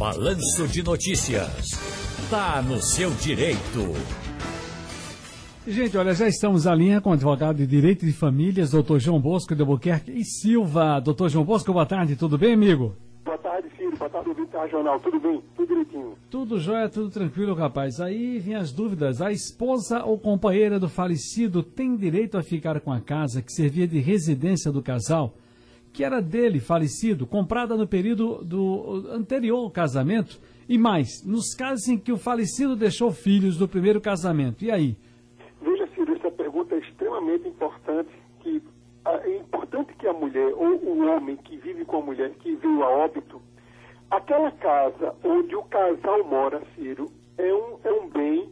Balanço de Notícias. Tá no seu direito. Gente, olha, já estamos à linha com o advogado de Direito de Famílias, doutor João Bosco de Albuquerque e Silva. Doutor João Bosco, boa tarde, tudo bem, amigo? Boa tarde, Ciro. Boa tarde, ouvinte regional. Tudo bem? Tudo direitinho? Tudo jóia, tudo tranquilo, rapaz. Aí vem as dúvidas. A esposa ou companheira do falecido tem direito a ficar com a casa que servia de residência do casal, que era dele, falecido, comprada no período do anterior casamento? E mais, nos casos em que o falecido deixou filhos do primeiro casamento, e aí? Veja, Ciro, essa pergunta é extremamente importante, que é importante que a mulher, ou o homem que vive com a mulher que veio a óbito, aquela casa onde o casal mora, Ciro, é um, é um bem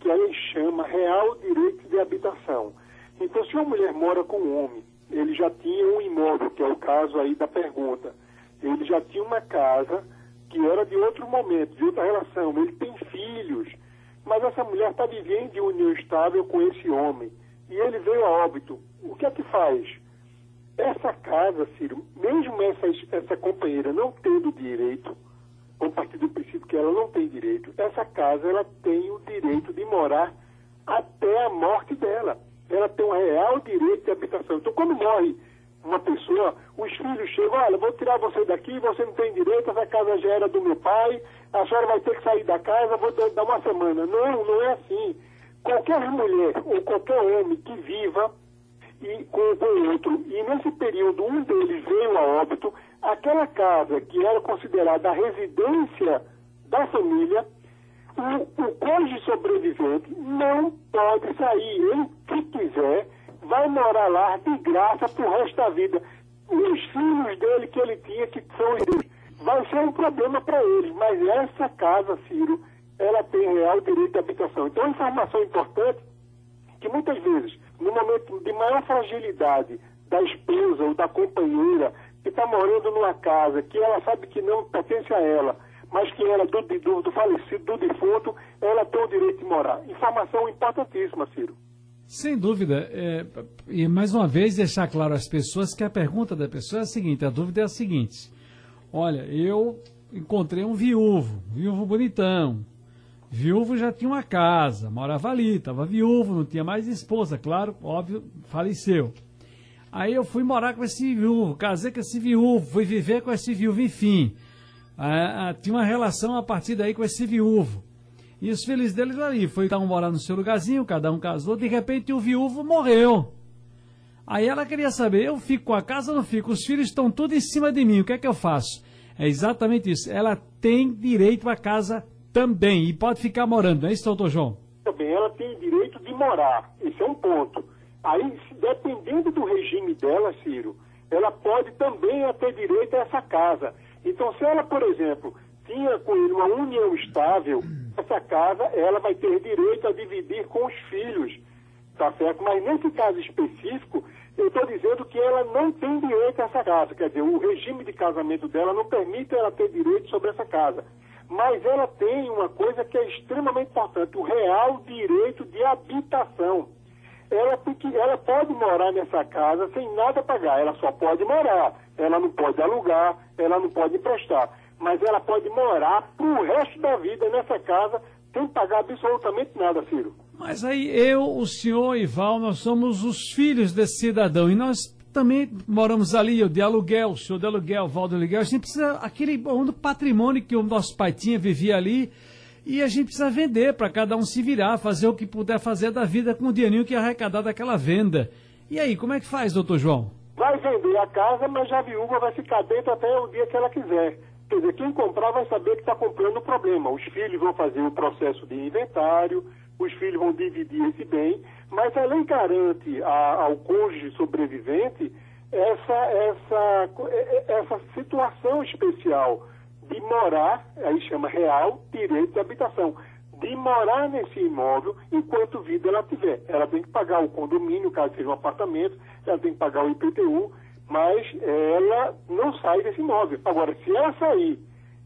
que a lei chama real direito de habitação. Então, se uma mulher mora com um homem, ele já tinha um imóvel, que é o caso aí da pergunta, ele já tinha uma casa que era de outro momento, de outra relação, ele tem filhos, mas essa mulher está vivendo de união estável com esse homem, e ele veio a óbito. O que é que faz? Essa casa, Ciro, mesmo essa, essa companheira não tendo direito, a partir do princípio que ela não tem direito, essa casa ela tem o direito de morar até a morte dela. Ela tem um real direito de habitação. Então, quando morre uma pessoa, os filhos chegam, olha, vou tirar você daqui, você não tem direito, essa casa já era do meu pai, a senhora vai ter que sair da casa, vou dar uma semana. Não, não é assim. Qualquer mulher ou qualquer homem que viva e com, o outro, e nesse período um deles veio a óbito, aquela casa que era considerada a residência da família, o, o cônjuge sobrevivente não pode sair. Ele, se quiser, vai morar lá de graça pro resto da vida. Os filhos dele que ele tinha, que são irmãos, vai ser um problema para eles. Mas essa casa, Ciro, ela tem real direito de habitação. Então, informação importante, que muitas vezes, no momento de maior fragilidade da esposa ou da companheira, que está morando numa casa que ela sabe que não pertence a ela, mas que ela, do, do, do falecido, do defunto, ela tem o direito de morar. Informação importantíssima, Ciro. Sem dúvida. É, e mais uma vez deixar claro às pessoas que a pergunta da pessoa é a seguinte, a dúvida é a seguinte. Olha, eu encontrei um viúvo, viúvo bonitão. Viúvo já tinha uma casa, morava ali, estava viúvo, não tinha mais esposa, claro, óbvio, faleceu. Aí eu fui morar com esse viúvo, casei com esse viúvo, fui viver com esse viúvo, enfim. Tinha uma relação a partir daí com esse viúvo. E os filhos deles ali, foi cada um morar no seu lugarzinho, cada um casou, de repente o viúvo morreu. Aí ela queria saber, eu fico com a casa ou não fico? Os filhos estão tudo em cima de mim, o que é que eu faço? É exatamente isso, ela tem direito à casa também, e pode ficar morando, não é isso, doutor João? Também, ela tem direito de morar, esse é um ponto. Aí, dependendo do regime dela, Ciro, ela pode também ter direito a essa casa. Então, se ela, por exemplo, tinha com ele uma união estável, essa casa ela vai ter direito a dividir com os filhos, tá certo? Mas nesse caso específico, eu estou dizendo que ela não tem direito a essa casa, quer dizer, o regime de casamento dela não permite ela ter direito sobre essa casa. Mas ela tem uma coisa que é extremamente importante, o real direito de habitação. Ela, ela pode morar nessa casa sem nada pagar, ela só pode morar, ela não pode alugar, ela não pode emprestar mas ela pode morar pro resto da vida nessa casa sem pagar absolutamente nada, Ciro. Mas aí eu, o senhor e Val, nós somos os filhos desse cidadão e nós também moramos ali, eu de aluguel, o senhor de aluguel, Val de aluguel, a gente precisa, aquele um patrimônio que o nosso pai tinha, vivia ali, e a gente precisa vender para cada um se virar, fazer o que puder fazer da vida com o dinheirinho que é arrecadar daquela venda. E aí, como é que faz, doutor João? Vai vender a casa, mas a viúva vai ficar dentro até o dia que ela quiser. Quer dizer, quem comprar vai saber que está comprando o problema. Os filhos vão fazer o processo de inventário, os filhos vão dividir esse bem, mas a lei garante a, ao cônjuge sobrevivente essa, essa, essa situação especial de morar, aí chama real direito de habitação, de morar nesse imóvel enquanto vida ela tiver. Ela tem que pagar o condomínio, caso seja um apartamento, ela tem que pagar o IPTU, mas ela não sai desse imóvel. Agora, se ela sair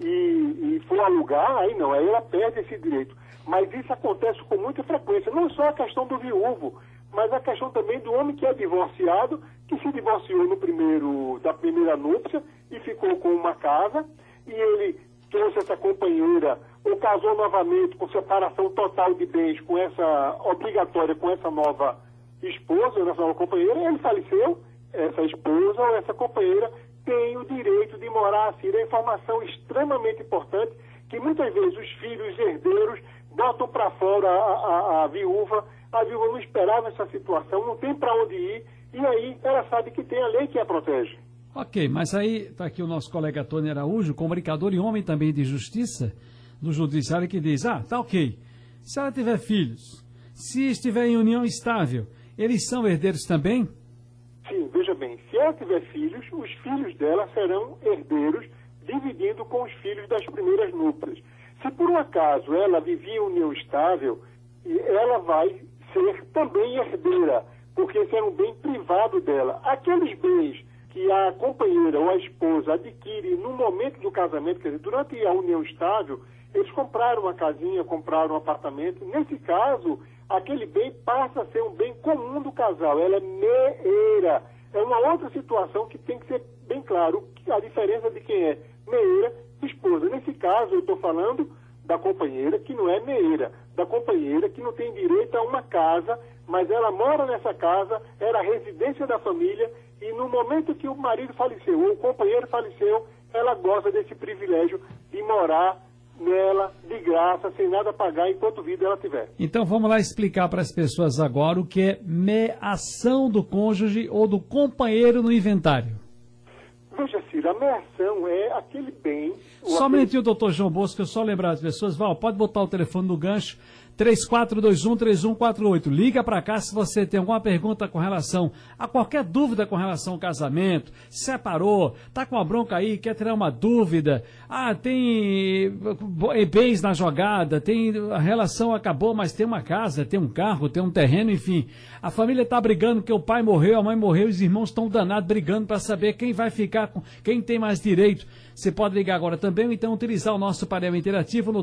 e, e for alugar, aí não, aí ela perde esse direito. Mas isso acontece com muita frequência, não só a questão do viúvo, mas a questão também do homem que é divorciado, que se divorciou no primeiro, da primeira núpcia e ficou com uma casa, e ele trouxe essa companheira ou casou novamente com separação total de bens com essa obrigatória com essa nova esposa, essa nova companheira, ele faleceu, essa esposa ou essa companheira tem o direito de morar assim. É informação extremamente importante que muitas vezes os filhos herdeiros botam para fora a, a, a, viúva, a viúva não esperava essa situação, não tem para onde ir, e aí ela sabe que tem a lei que a protege. Ok, mas aí está aqui o nosso colega Tony Araújo, comunicador e homem também de justiça do judiciário, que diz: ah, tá ok. Se ela tiver filhos, se estiver em união estável, eles são herdeiros também? Sim, veja bem, se ela tiver filhos, os filhos dela serão herdeiros, dividindo com os filhos das primeiras núpcias. Se por um acaso ela vivia em união estável, ela vai ser também herdeira, porque esse é um bem privado dela. Aqueles bens que a companheira ou a esposa adquire no momento do casamento, quer dizer, durante a união estável, eles compraram uma casinha, compraram um apartamento. Nesse caso, aquele bem passa a ser um bem comum do casal. Ela é meeira. É uma outra situação que tem que ser bem claro a diferença de quem é meeira e esposa. Nesse caso, eu estou falando da companheira que não é meeira, da companheira que não tem direito a uma casa, mas ela mora nessa casa, era a residência da família e no momento que o marido faleceu ou o companheiro faleceu, ela goza desse privilégio de morar nela de graça, sem nada pagar enquanto vida ela tiver. Então vamos lá explicar para as pessoas agora o que é meação do cônjuge ou do companheiro no inventário. Veja, Ciro, a meação é aquele bem. Só um minutinho, doutor João Bosco, eu só lembrar as pessoas. Val, pode botar o telefone no gancho 3421-3148. Liga para cá se você tem alguma pergunta com relação a qualquer dúvida com relação ao casamento, separou, tá com uma bronca aí, quer tirar uma dúvida, ah, tem bens na jogada, tem a relação acabou, mas tem uma casa, tem um carro, tem um terreno, enfim. A família está brigando que o pai morreu, a mãe morreu, os irmãos estão danados brigando para saber quem vai ficar com, quem tem mais direito. Você pode ligar agora também ou então utilizar o nosso painel interativo no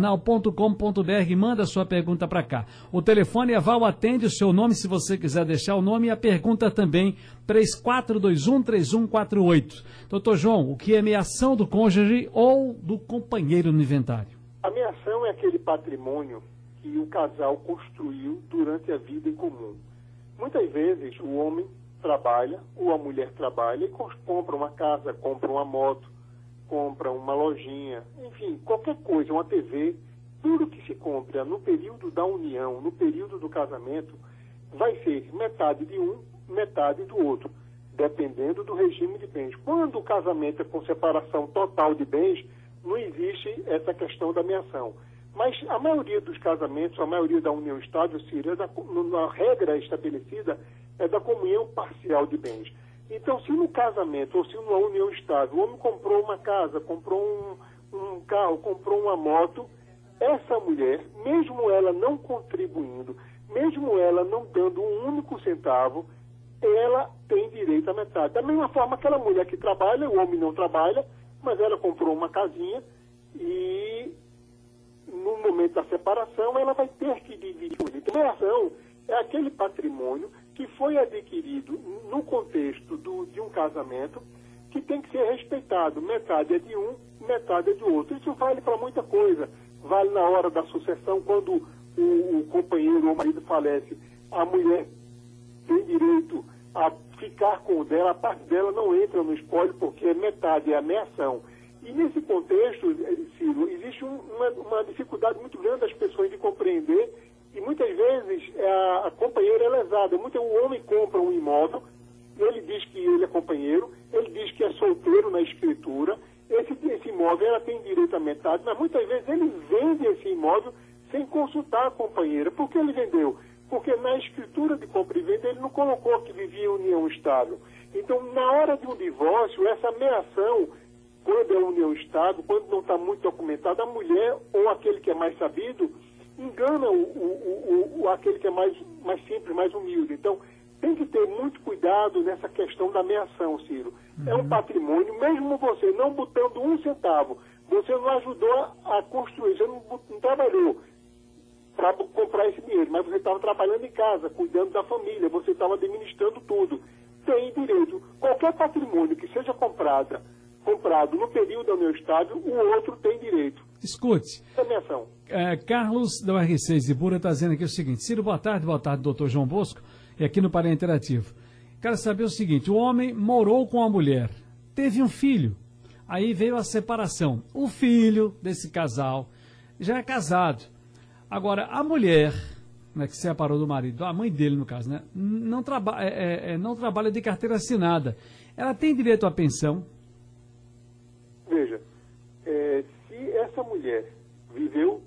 www.radiojornal.com.br. Manda sua pergunta para cá. O telefone, a Val atende o seu nome, se você quiser deixar o nome e a pergunta também, 34213148. Doutor João, o que é meação do cônjuge ou do companheiro no inventário? A meação é aquele patrimônio que o casal construiu durante a vida em comum. Muitas vezes o homem trabalha, ou a mulher trabalha e compra uma casa, compra uma moto, compra uma lojinha, enfim, qualquer coisa, uma TV, tudo que se compra no período da união, no período do casamento, vai ser metade de um, metade do outro, dependendo do regime de bens. Quando o casamento é com separação total de bens, não existe essa questão da meação. Mas a maioria dos casamentos, a maioria da união estável, Síria, na regra estabelecida, é da comunhão parcial de bens. Então, se no casamento ou se numa união estável o homem comprou uma casa, comprou um, um carro, comprou uma moto, essa mulher, mesmo ela não contribuindo, mesmo ela não dando um único centavo, ela tem direito à metade. Da mesma forma aquela mulher que trabalha, o homem não trabalha, mas ela comprou uma casinha e no momento da separação ela vai ter que dividir. Então, a ação é aquele patrimônio que foi adquirido no contexto do, de um casamento que tem que ser respeitado. Metade é de um, metade é de outro. Isso vale para muita coisa. Vale na hora da sucessão, quando o, o companheiro ou o marido falece, a mulher tem direito a ficar com o dela, a parte dela não entra no espólio porque é metade, é a meação. E nesse contexto, eh, Ciro, existe um, uma, uma dificuldade muito grande das pessoas de compreender e muitas vezes é, a, a companheira é lesada. Muito, o homem compra um imóvel, ele diz que ele é companheiro, ele diz que é solteiro na escritura, esse, esse imóvel ela tem direito à metade, mas muitas vezes ele vende esse imóvel sem consultar a companheira. Por que ele vendeu? Porque na escritura de compra e venda ele não colocou que vivia em união estável. Então, na hora de um divórcio, essa ameação, quando é união estável, quando não está muito documentada, a mulher ou aquele que é mais sabido engana o, o, o, aquele que é mais, mais simples, mais humilde. Então, tem que ter muito cuidado nessa questão da meação, Ciro. Uhum. É um patrimônio, mesmo você não botando um centavo, você não ajudou a construir, você não, não trabalhou para comprar esse dinheiro, mas você estava trabalhando em casa, cuidando da família, você estava administrando tudo. Tem direito. Qualquer patrimônio que seja comprado comprado no período estável, o outro tem direito. Escute. É Carlos, da UR6 de Bura, está dizendo aqui o seguinte. Ciro, boa tarde. Boa tarde, doutor João Bosco. E aqui no Pará Interativo. Quero saber o seguinte. O homem morou com a mulher. Teve um filho. Aí veio a separação. O filho desse casal já é casado. Agora, a mulher né, que separou do marido, a mãe dele no caso, né, não, traba é, é, é, não trabalha de carteira assinada. Ela tem direito à pensão? Veja, é, se essa mulher viveu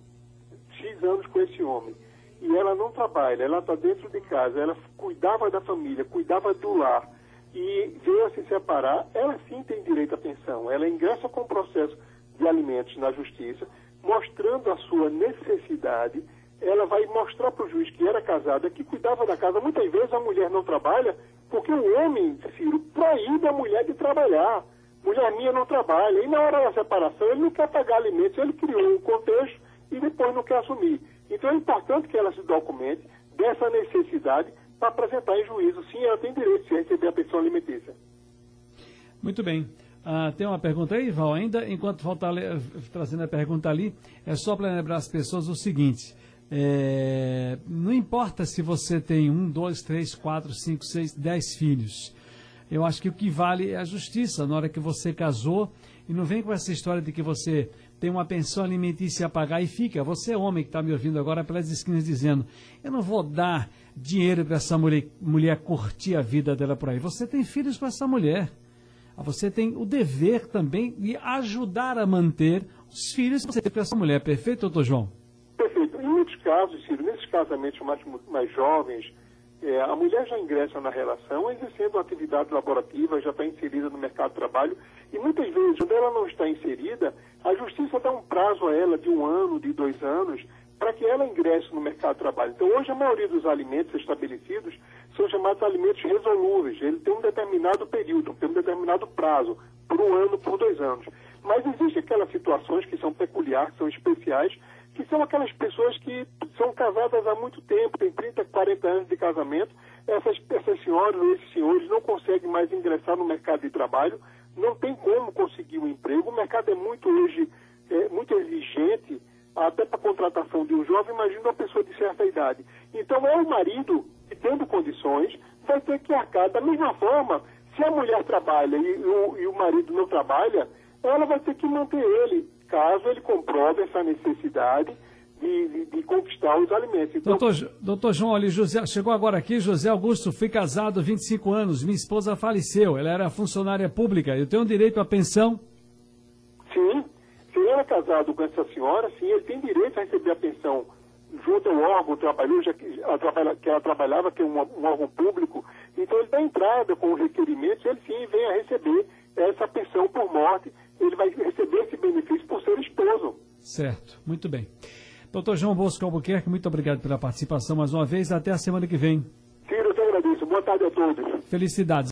X anos com esse homem e ela não trabalha, ela está dentro de casa, ela cuidava da família, cuidava do lar e veio a se separar, ela sim tem direito à pensão. Ela ingressa com o processo de alimentos na justiça, mostrando a sua necessidade ela vai mostrar para o juiz que era casada, que cuidava da casa. Muitas vezes a mulher não trabalha porque o homem, Ciro, proíbe a mulher de trabalhar. Mulher minha não trabalha. E na hora da separação ele não quer pagar alimentos, ele criou um contexto e depois não quer assumir. Então é importante que ela se documente dessa necessidade para apresentar em juízo. Sim, ela tem direito de receber a pensão alimentícia. Muito bem. Ah, tem uma pergunta aí, Val, ainda, enquanto falta trazendo a pergunta ali, é só para lembrar as pessoas o seguinte. É, não importa se você tem um, dois, três, quatro, cinco, seis, dez filhos. Eu acho que o que vale é a justiça. Na hora que você casou, e não vem com essa história de que você tem uma pensão alimentícia a pagar e fica. Você é homem que está me ouvindo agora pelas esquinas dizendo: eu não vou dar dinheiro para essa mulher, mulher curtir a vida dela por aí. Você tem filhos com essa mulher. Você tem o dever também de ajudar a manter os filhos que você tem com essa mulher. Perfeito, doutor João? muitos casos, Ciro, nesses casamentos mais, mais jovens, é, a mulher já ingressa na relação exercendo atividade laborativa, já está inserida no mercado de trabalho, e muitas vezes, quando ela não está inserida, a justiça dá um prazo a ela de um ano, de dois anos, para que ela ingresse no mercado de trabalho. Então, hoje, a maioria dos alimentos estabelecidos são chamados alimentos resolúveis. Ele tem um determinado período, tem um determinado prazo, por um ano, por dois anos. Mas existem aquelas situações que são peculiares, são especiais, que são aquelas pessoas que são casadas há muito tempo, têm 30, 40 anos de casamento. Essas, essas senhoras ou esses senhores não conseguem mais ingressar no mercado de trabalho, não tem como conseguir um emprego. O mercado é muito hoje é, muito exigente, até para a contratação de um jovem, imagina uma pessoa de certa idade. Então é o marido que, tendo condições, vai ter que arcar. Da mesma forma, se a mulher trabalha e, o, e o marido não trabalha, ela vai ter que manter ele caso ele comprove essa necessidade de, de, de conquistar os alimentos. Então, doutor, doutor João, ali, José, chegou agora aqui, José Augusto, fui casado há 25 anos, minha esposa faleceu, ela era funcionária pública, eu tenho direito à pensão? Sim, se ele é casado com essa senhora, sim, ele tem direito a receber a pensão junto ao órgão trabalhou, já que ela, trabalhava, que é um, um órgão público, então ele dá entrada com os requerimentos, ele sim vem a receber essa pensão por morte, ele vai receber esse benefício por ser esposo. Certo, muito bem. Doutor João Bosco Albuquerque, muito obrigado pela participação mais uma vez. Até a semana que vem. Ciro, eu te agradeço. Boa tarde a todos. Felicidades.